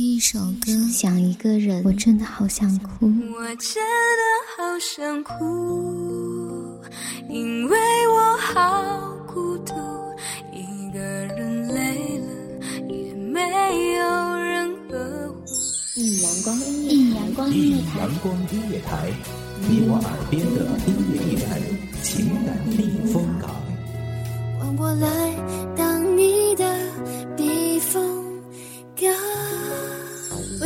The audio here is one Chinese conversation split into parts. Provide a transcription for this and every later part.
听一首歌，想一个人，我真的好想哭。我真的好想哭，因为我好孤独，一个人累了也没有人呵护。一阳光音乐，一阳光音乐台，阳光音乐台，你我耳边的音乐驿站，情感避风港。换我来当你的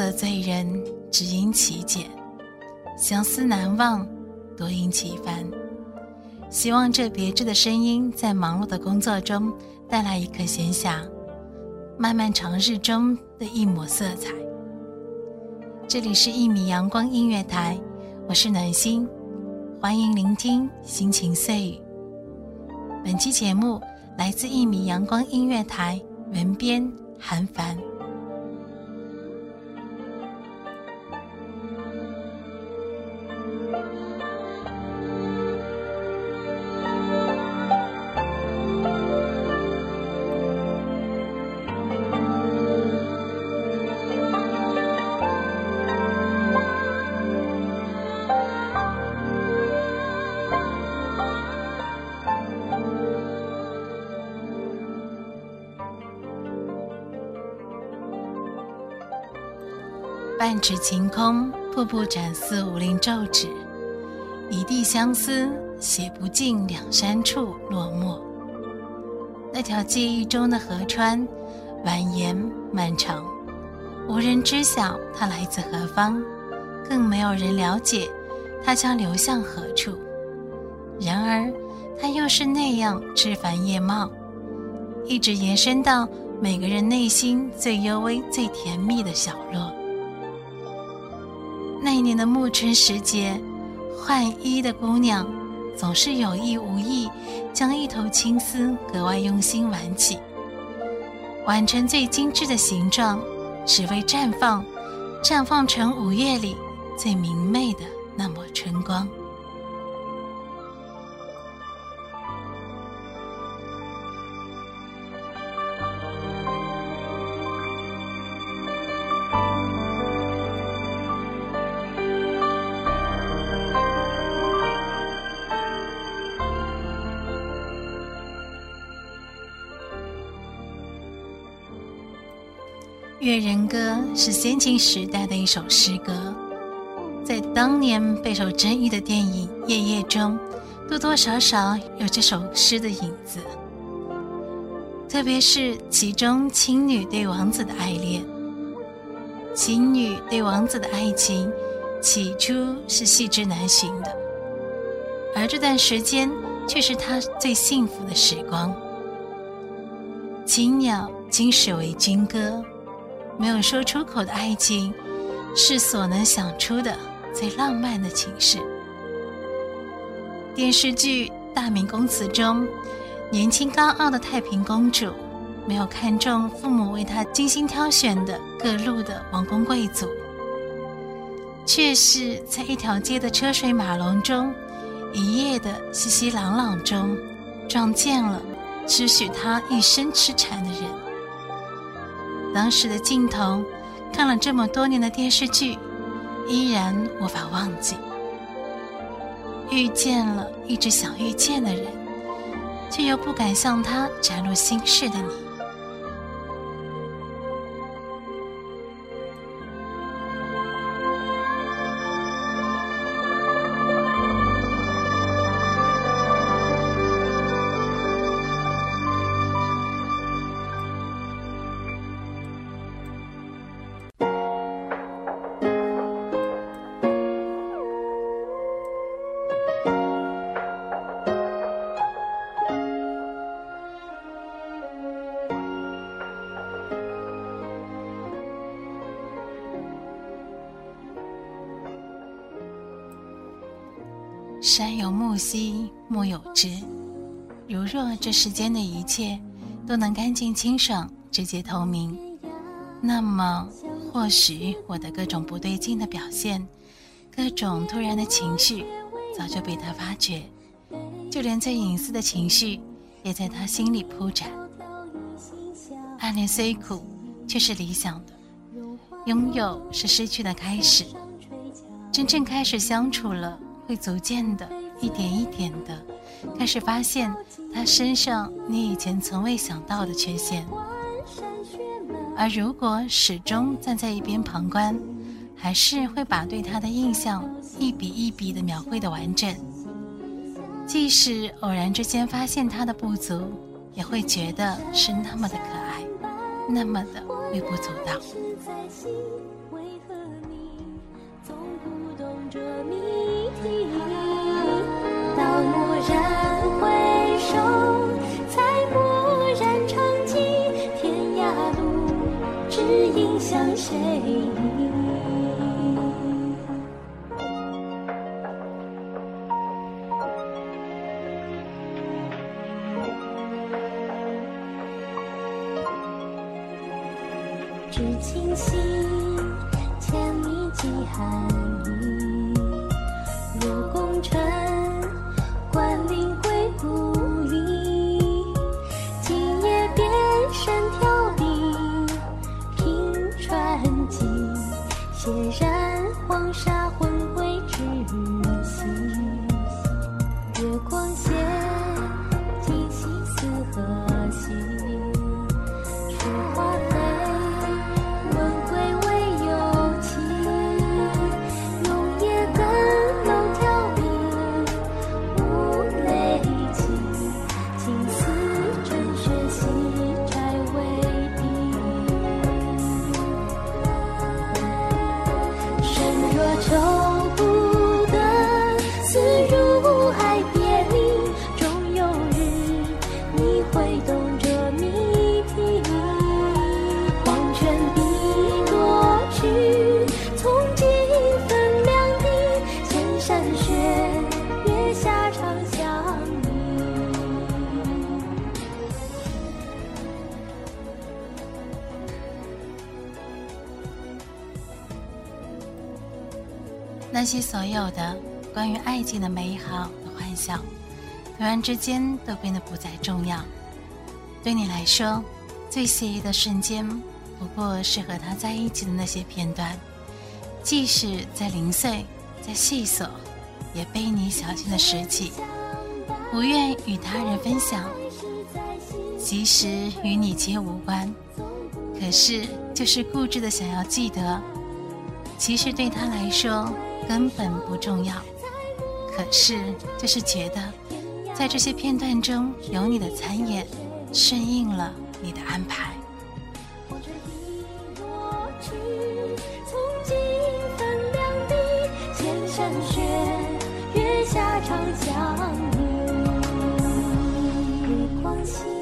色醉人，只因其简；相思难忘，多因其繁。希望这别致的声音，在忙碌的工作中带来一刻闲暇，漫漫长日中的一抹色彩。这里是一米阳光音乐台，我是暖心，欢迎聆听心情碎语。本期节目来自一米阳光音乐台，文编韩凡。半指晴空，瀑布展似武林皱纸，一地相思，写不尽两山处落寞。那条记忆中的河川，蜿蜒漫长，无人知晓它来自何方，更没有人了解它将流向何处。然而，它又是那样枝繁叶茂，一直延伸到每个人内心最幽微、最甜蜜的角落。年的暮春时节，换衣的姑娘总是有意无意将一头青丝格外用心挽起，挽成最精致的形状，只为绽放，绽放成五月里最明媚的那抹春光。《越人歌》是先秦时代的一首诗歌，在当年备受争议的电影《夜夜》中，多多少少有这首诗的影子。特别是其中青女对王子的爱恋，青女对王子的爱情起初是细致难寻的，而这段时间却是她最幸福的时光。青鸟今始为君歌。没有说出口的爱情，是所能想出的最浪漫的情事。电视剧《大明宫词》中，年轻高傲的太平公主，没有看中父母为她精心挑选的各路的王公贵族，却是在一条街的车水马龙中，一夜的熙熙攘攘中，撞见了只许她一生痴缠的人。当时的镜头，看了这么多年的电视剧，依然无法忘记。遇见了一直想遇见的人，却又不敢向他展露心事的你。山有木兮木有枝。如若这世间的一切都能干净清爽、直接透明，那么或许我的各种不对劲的表现、各种突然的情绪，早就被他发觉。就连最隐私的情绪，也在他心里铺展。暗恋虽苦，却是理想的。拥有是失去的开始，真正开始相处了，会逐渐的，一点一点的，开始发现他身上你以前从未想到的缺陷。而如果始终站在一边旁观，还是会把对他的印象一笔一笔的描绘的完整。即使偶然之间发现他的不足，也会觉得是那么的可爱，那么的微不足道。蓦然回首，才蓦然长记，天涯路，只影向谁依？知青心，千里寄寒。那些所有的关于爱情的美好和幻想，突然之间都变得不再重要。对你来说，最惬意的瞬间，不过是和他在一起的那些片段，即使再零碎、再细琐，也被你小心的拾起，不愿与他人分享。即使与你皆无关，可是就是固执的想要记得。其实对他来说根本不重要，可是就是觉得，在这些片段中有你的参演，顺应了你的安排。月下长相依。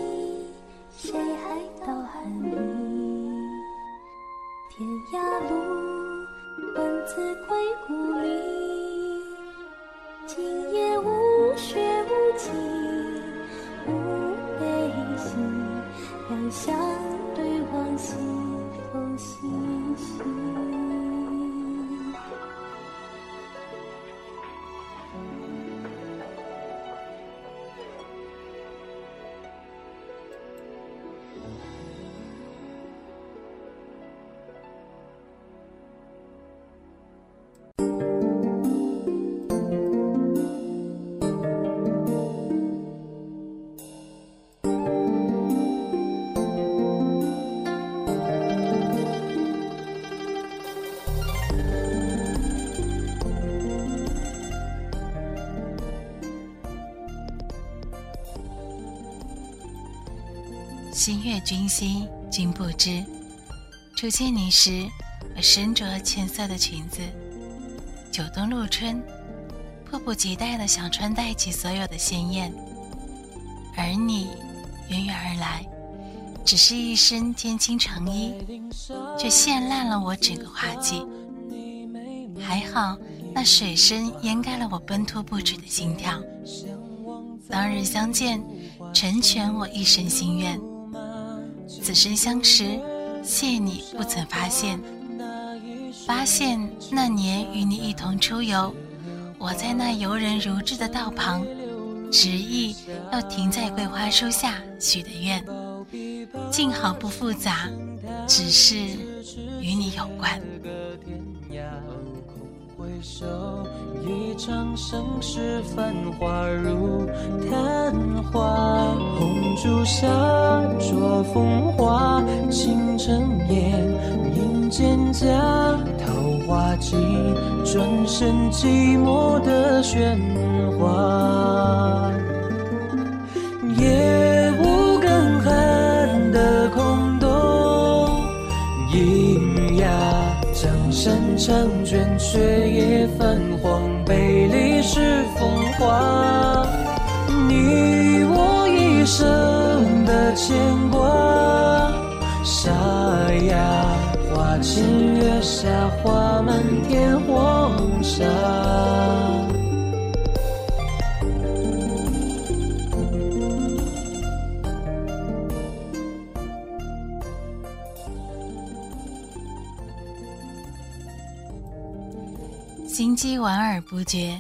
心悦君心，君不知。初见你时，我身着浅色的裙子，九冬入春，迫不及待的想穿戴起所有的鲜艳。而你远远而来，只是一身天青长衣，却陷烂了我整个花季。还好那水声掩盖了我奔突不止的心跳。当日相见，成全我一生心愿。此生相识，谢你不曾发现。发现那年与你一同出游，我在那游人如织的道旁，执意要停在桂花树下许的愿。静好不复杂，只是与你有关。回首一场盛世繁华如昙花，红烛下着风花，倾城烟，影蒹葭，桃花季，转身寂寞的喧哗。夜山长卷，却也泛黄，杯里是风化。你我一生的牵挂，沙哑花前月下，花满天黄沙。心机莞尔不绝，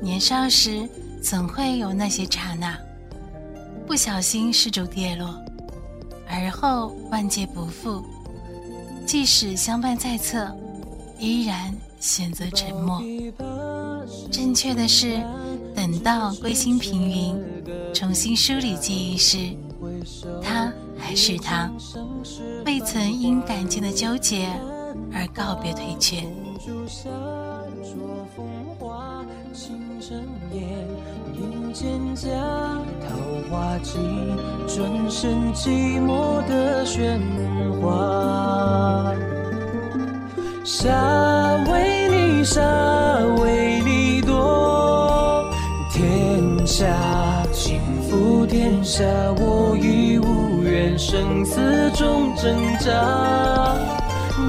年少时总会有那些刹那，不小心失足跌落，而后万劫不复。即使相伴在侧，依然选择沉默。正确的是，等到归心平云，重新梳理记忆时，他还是他，未曾因感情的纠结而告别退却。蒹葭，桃花季，转身寂寞的喧哗。沙为你沙为你夺，天下倾覆天下，我已无缘生死中挣扎。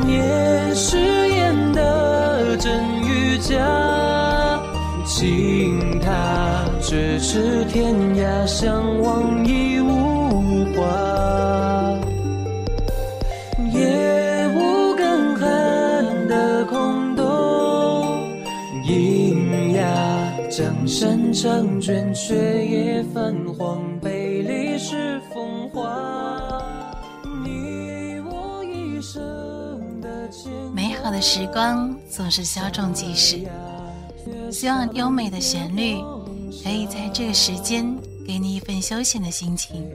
念誓言的真与假，轻叹咫尺天涯，相望已无话。夜无更寒的空洞，阴哑江山长卷，却也泛黄，杯里是风华。你我一生的牵美好的时光总是稍纵即逝，希望优美的旋律可以在这个时间给你一份休闲的心情。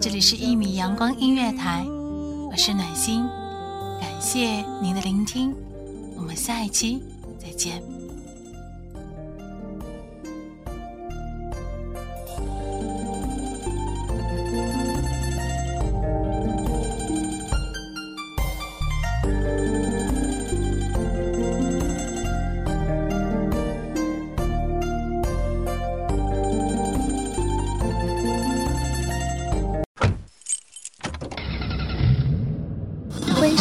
这里是一米阳光音乐台，我是暖心，感谢您的聆听，我们下一期再见。